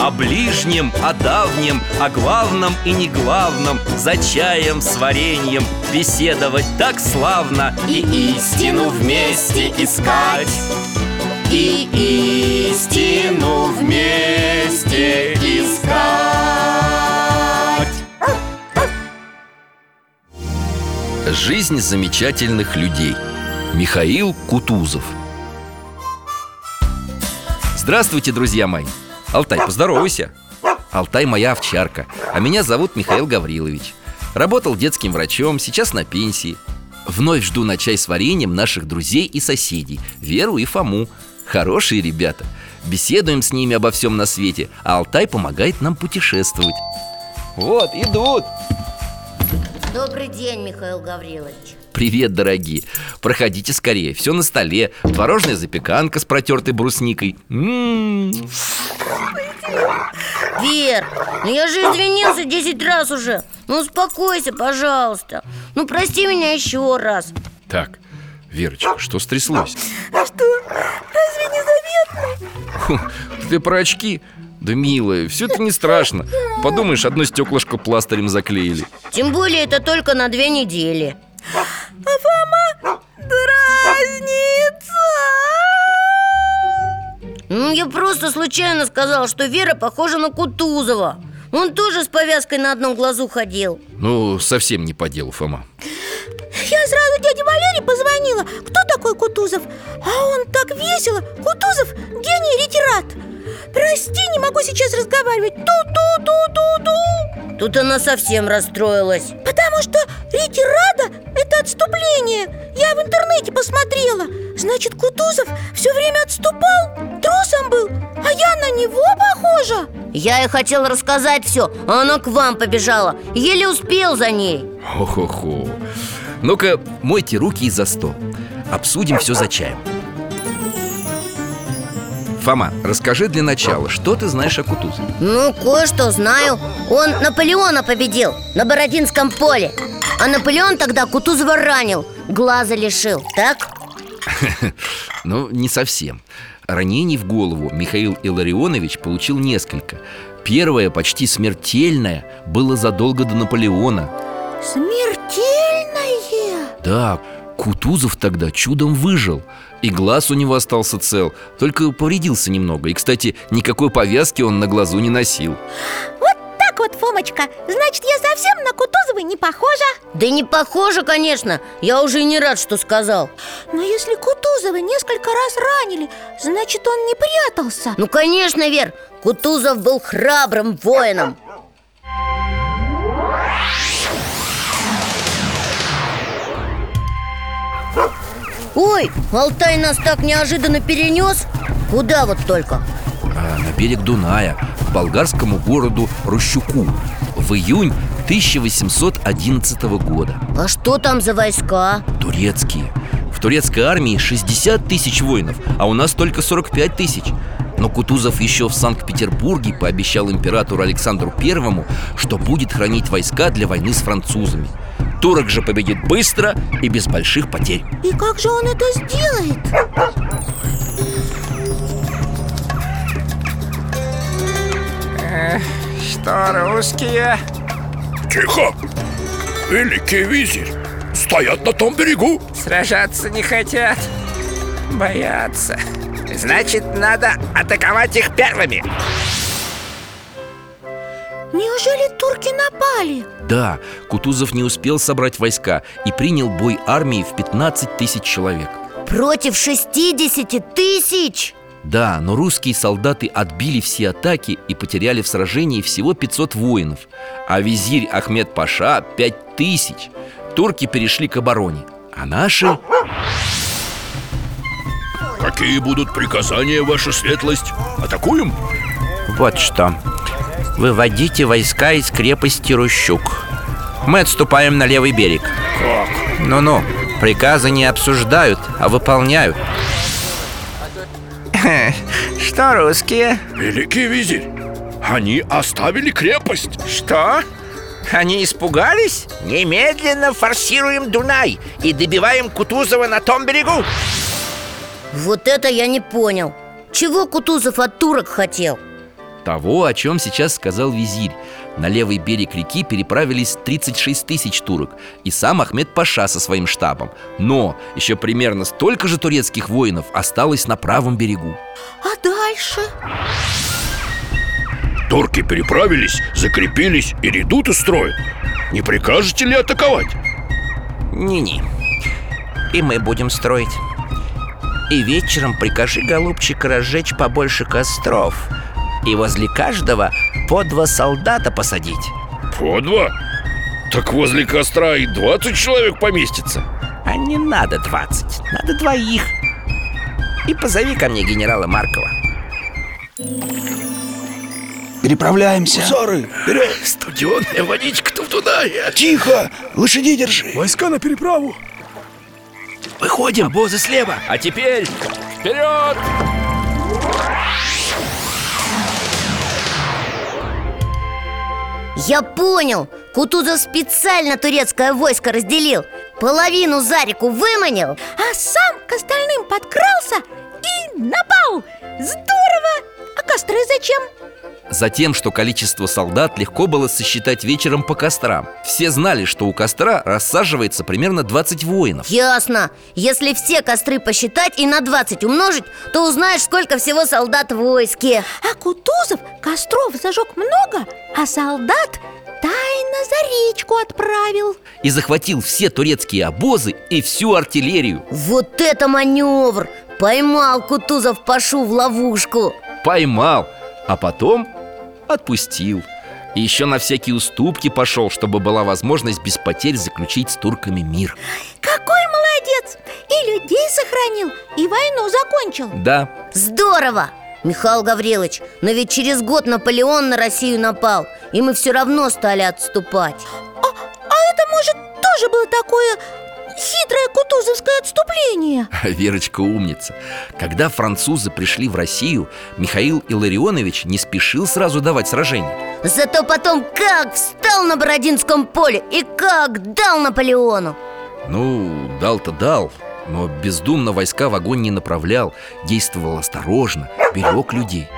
О ближнем, о давнем, о главном и не главном За чаем с вареньем беседовать так славно И истину вместе искать. И истину вместе искать. Жизнь замечательных людей. Михаил Кутузов. Здравствуйте, друзья мои Алтай, поздоровайся. Алтай моя овчарка, а меня зовут Михаил Гаврилович. Работал детским врачом, сейчас на пенсии. Вновь жду на чай с вареньем наших друзей и соседей Веру и Фому. Хорошие ребята. Беседуем с ними обо всем на свете А Алтай помогает нам путешествовать. Вот, идут. Добрый день, Михаил Гаврилович. Привет, дорогие. Проходите скорее, все на столе. Творожная запеканка с протертой брусникой. М-м-м. Вер, ну я же извинился 10 раз уже. Ну успокойся, пожалуйста. Ну прости меня еще раз. Так, Верочка, что стряслось? А что, разве не заметно? Фу, Ты про очки? Да, милая, все это не страшно. Подумаешь, одно стеклышко пластырем заклеили. Тем более это только на две недели. А Фома Ну, я просто случайно сказал, что Вера похожа на Кутузова. Он тоже с повязкой на одном глазу ходил. Ну, совсем не по делу, Фома. Я сразу дяде Валере позвонила. Кто такой Кутузов? А он так весело. Кутузов гений литерат Прости, не могу сейчас разговаривать. Ту-ту-ту-ту-ту Тут она совсем расстроилась. Потому что ретирада – это отступление. Я в интернете посмотрела. Значит, Кутузов все время отступал Трусом был А я на него похожа. Я ей хотел рассказать все, а она к вам побежала. Еле успел за ней. Хо-хо-хо. Ну-ка, мойте руки и за стол. Обсудим все за чаем Фома, расскажи для начала, что ты знаешь о Кутузове? Ну, кое-что знаю Он Наполеона победил на Бородинском поле А Наполеон тогда Кутузова ранил Глаза лишил, так? Ну, не совсем Ранений в голову Михаил Илларионович получил несколько Первое, почти смертельное, было задолго до Наполеона Смертельное? Да, Кутузов тогда чудом выжил. И глаз у него остался цел Только повредился немного. И, кстати, никакой повязки он на глазу не носил. Вот так вот, Фомочка. Значит, я совсем на Кутузова не похожа? Да не похоже, конечно. Я уже и не рад, что сказал. Но если Кутузова несколько раз ранили Значит, он не прятался. Ну, конечно, Вер. Кутузов был храбрым воином Ой, Алтай нас так неожиданно перенес. Куда вот только? а, На берег Дуная, к болгарскому городу Рощуку В июнь 1811 года. А что там за войска? Турецкие. В турецкой армии 60 тысяч воинов, а у нас только 45 тысяч. Но Кутузов еще в Санкт-Петербурге пообещал императору Александру Первому, что будет хранить войска для войны с французами Турок же победит быстро и без больших потерь И как же он это сделает? Что русские? Тихо! Великий визирь стоят на том берегу Сражаться не хотят Боятся Значит, надо атаковать их первыми Неужели турки напали? Да, Кутузов не успел собрать войска и принял бой армии в 15 тысяч человек Против 60 тысяч? Да, но русские солдаты отбили все атаки и потеряли в сражении всего 500 воинов А визирь Ахмед Паша 5 тысяч Турки перешли к обороне А наши... Какие будут приказания, ваша светлость? Атакуем? Вот что Выводите войска из крепости Рущук Мы отступаем на левый берег Как? Ну-ну, приказы не обсуждают, а выполняют Что русские? Великий визирь, они оставили крепость Что? Они испугались? Немедленно форсируем Дунай и добиваем Кутузова на том берегу Вот это я не понял Чего Кутузов от турок хотел? Того, о чем сейчас сказал визирь. На левый берег реки переправились 36 тысяч турок И сам Ахмед Паша со своим штабом. Но еще примерно столько же турецких воинов осталось на правом берегу. А дальше? Турки переправились, закрепились и редуты строят Не прикажете ли атаковать? Не-не. И мы будем строить. И вечером прикажи, голубчик, разжечь побольше костров И возле каждого по два солдата посадить По два? Так возле костра и 20 человек поместится А не надо двадцать, надо двоих И позови ко мне генерала Маркова Переправляемся Сары, вперед! Студеная водичка-то в Дунае Тихо! Лошадей держи! Войска на переправу Выходим, обозы слева А теперь вперед! Я понял Кутузов специально турецкое войско разделил Половину за реку выманил А сам к остальным подкрался и напал Здорово! А костры зачем? Затем, что количество солдат легко было сосчитать вечером по кострам. Все знали, что у костра рассаживается примерно 20 воинов. Ясно. Если все костры посчитать и на 20 умножить То узнаешь, сколько всего солдат в войске. А Кутузов костров зажег много, а солдат тайно за речку отправил. И захватил все турецкие обозы и всю артиллерию. Вот это маневр! Поймал Кутузов Пашу в ловушку. Поймал, а потом отпустил. И еще на всякие уступки пошел, чтобы была возможность без потерь заключить с турками мир. Какой молодец! И людей сохранил, и войну закончил. Да, Здорово! Михаил Гаврилович, но ведь через год Наполеон на Россию напал И мы все равно стали отступать. А, а это, может, тоже было такое хитрое кутузовское отступление? Верочка умница. Когда французы пришли в Россию Михаил Илларионович не спешил сразу давать сражение Зато потом как встал на Бородинском поле И как дал Наполеону. Ну, дал-то дал Но бездумно войска в огонь не направлял Действовал осторожно, берег людей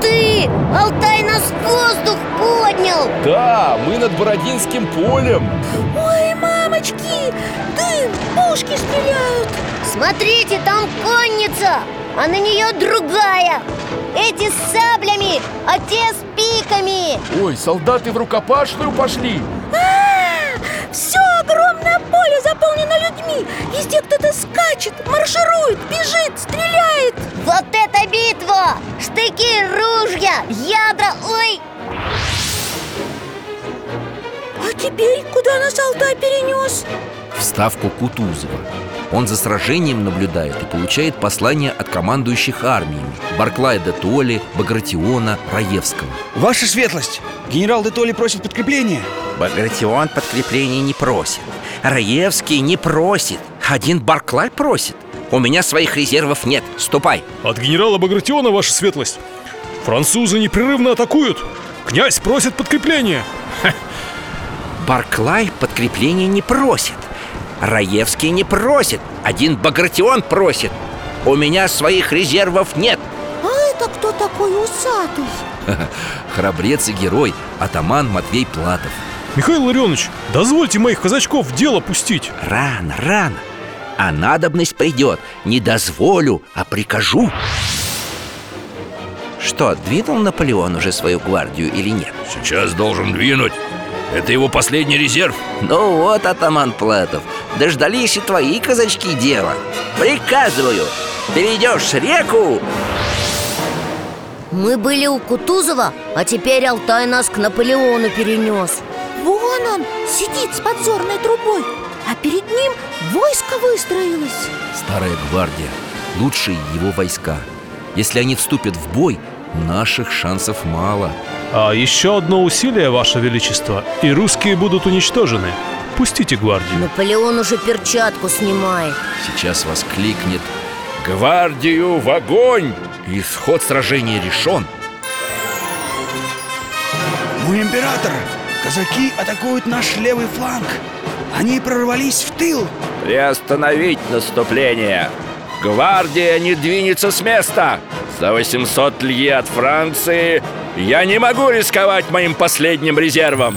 ты! Алтай нас в воздух поднял! Да, мы над Бородинским полем Ой, мамочки, дым, пушки стреляют Смотрите, там конница, а на нее другая Эти с саблями, а те с пиками Ой, солдаты в рукопашную пошли А, все огромное поле заполнено людьми Везде кто-то скачет, марширует, бежит, стреляет Вот это битва! Штыки, ружья, ядра, ой! А теперь куда нас Алтай перенес? в ставку Кутузова Он за сражением наблюдает и получает послания от командующих армиями Барклая де Толли, Багратиона, Раевского Ваша светлость! Генерал де Толли просит подкрепление Багратион подкрепления не просит Раевский не просит Один Барклай просит У меня своих резервов нет, ступай. От генерала Багратиона, ваша светлость. Французы непрерывно атакуют. Князь просит подкрепление Барклай подкрепления не просит. Раевский не просит. Один Багратион просит. У меня своих резервов нет. А это кто такой усатый? Храбрец и герой, атаман Матвей Платов. Михаил Ларионович, дозвольте моих казачков в дело пустить. Рано, рано А надобность придет. Не дозволю, а прикажу. Что, двинул Наполеон уже свою гвардию или нет? Сейчас должен двинуть. Это его последний резерв. Ну вот, атаман Платов Дождались и твои казачки дела. Приказываю Перейдешь реку. Мы были у Кутузова, а теперь Алтай нас к Наполеону перенес. Вон он сидит с подзорной трубой А перед ним войско выстроилось. Старая гвардия, лучшие его войска. Если они вступят в бой, наших шансов мало. А еще одно усилие, Ваше Величество, и русские будут уничтожены. Пустите гвардию. Наполеон уже перчатку снимает. Сейчас воскликнет «Гвардию в огонь!» Исход сражения решен. Мой император, казаки атакуют наш левый фланг Они прорвались в тыл. Приостановить наступление. Гвардия не двинется с места. За 800 лье от Франции Я не могу рисковать моим последним резервом.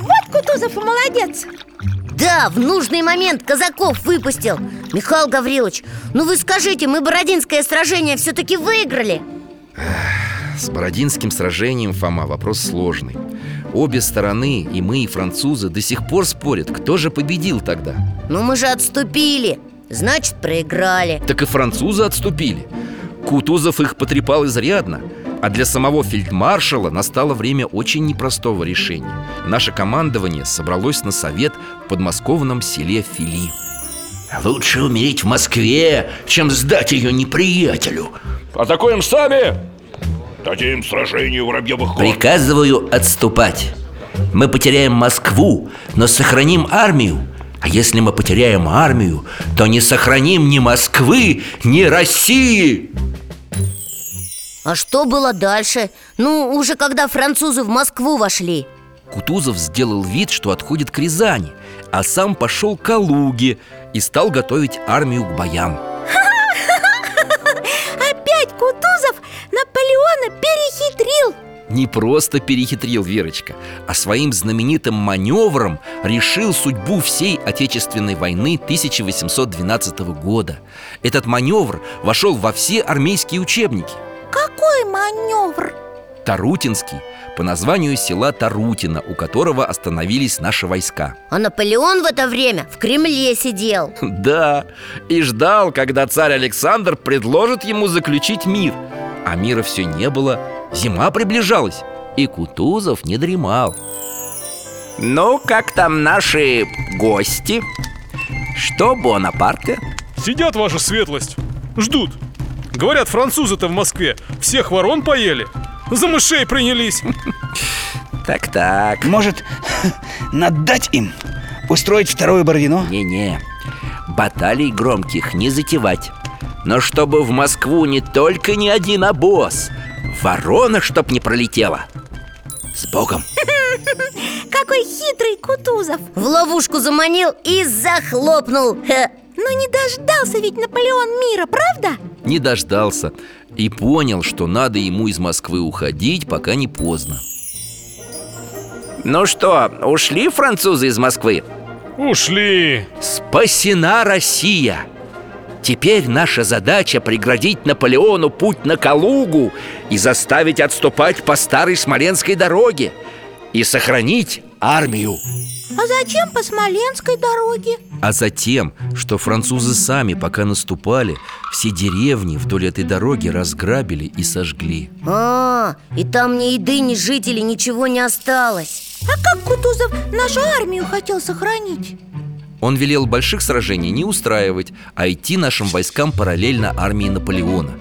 Вот Кутузов и молодец. Да, в нужный момент казаков выпустил. Михаил Гаврилович, ну вы скажите, мы Бородинское сражение все-таки выиграли? С Бородинским сражением, Фома, вопрос сложный Обе стороны, и мы, и французы, до сих пор спорят, кто же победил тогда. Ну мы же отступили, значит проиграли. Так и французы отступили. Кутузов их потрепал изрядно. А для самого фельдмаршала настало время очень непростого решения. Наше командование собралось на совет в подмосковном селе Фили. Лучше умереть в Москве, чем сдать ее неприятелю. Атакуем сами Дадим сражению Воробьевых гор Приказываю отступать. Мы потеряем Москву, но сохраним армию. А если мы потеряем армию, то не сохраним ни Москвы, ни России. А что было дальше? Ну, уже когда французы в Москву вошли. Кутузов сделал вид, что отходит к Рязани А сам пошел к Калуге и стал готовить армию к боям Не просто перехитрил Верочка, а своим знаменитым маневром решил судьбу всей Отечественной войны 1812 года. Этот маневр вошел во все армейские учебники. Какой маневр? Тарутинский по названию села Тарутино, у которого остановились наши войска. А Наполеон в это время в Кремле сидел. Да, и ждал, когда царь Александр предложит ему заключить мир. А мира все не было, зима приближалась И Кутузов не дремал Ну, как там наши гости? Что Бонапарте? Сидят, Ваша Светлость, ждут Говорят, французы-то в Москве всех ворон поели За мышей принялись Так-так Может, надать им? Устроить второе Бородино? Не-не, баталий громких не затевать Но чтобы в Москву не только не один обоз Ворона чтоб не пролетела С Богом Какой хитрый Кутузов В ловушку заманил и захлопнул. Но не дождался ведь Наполеон мира, правда? Не дождался и понял, что надо ему из Москвы уходить, пока не поздно Ну что, ушли французы из Москвы? Ушли Спасена Россия! Теперь наша задача преградить Наполеону путь на Калугу и заставить отступать по старой Смоленской дороге и сохранить армию. А зачем по Смоленской дороге? А затем, что французы сами, пока наступали, все деревни вдоль этой дороги разграбили и сожгли А, и там ни еды, ни жителей, ничего не осталось А как Кутузов нашу армию хотел сохранить? Он велел больших сражений не устраивать, а идти нашим войскам параллельно армии Наполеона.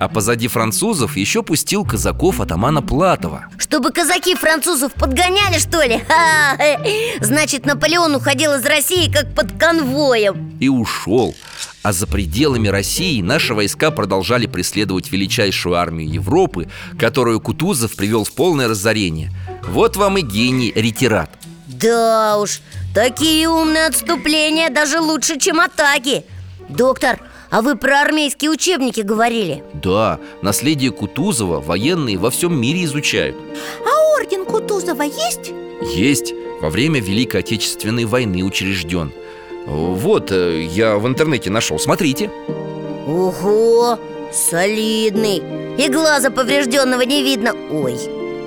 А позади французов еще пустил казаков атамана Платова. Чтобы казаки французов подгоняли, что ли? Ха, э. Значит, Наполеон уходил из России как под конвоем. И ушел. А за пределами России наши войска продолжали преследовать величайшую армию Европы Которую Кутузов привел в полное разорение. Вот вам и гений ретират. Да уж, такие умные отступления даже лучше, чем атаки. Доктор, а вы про армейские учебники говорили? Да, наследие Кутузова военные во всем мире изучают. А орден Кутузова есть? Есть, во время Великой Отечественной войны учрежден. Вот, э, я в интернете нашел, смотрите. Ого, солидный. И глаза поврежденного не видно. Ой,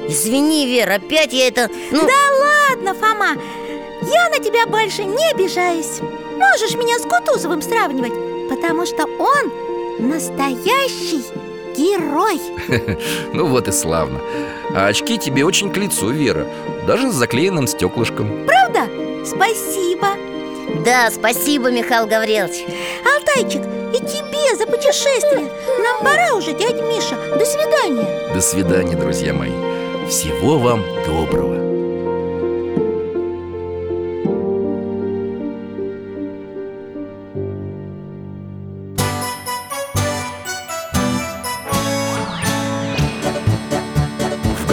извини, Вера, опять я это... Ну, Да ладно, Фома Я на тебя больше не обижаюсь. Можешь меня с Кутузовым сравнивать Потому что он настоящий герой. Ну вот и славно. А очки тебе очень к лицу, Вера Даже с заклеенным стеклышком. Правда? Спасибо. Да, спасибо, Михаил Гаврилович. Алтайчик, и тебе за путешествие. Нам пора уже, дядя Миша. До свидания. До свидания, друзья мои. Всего вам доброго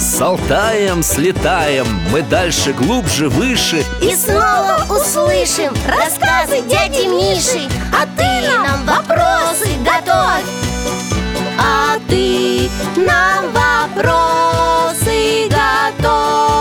с Алтаем слетаем, мы дальше, глубже, выше. И снова услышим рассказы дяди Миши. А ты нам вопросы готовь. А ты нам вопросы готовь.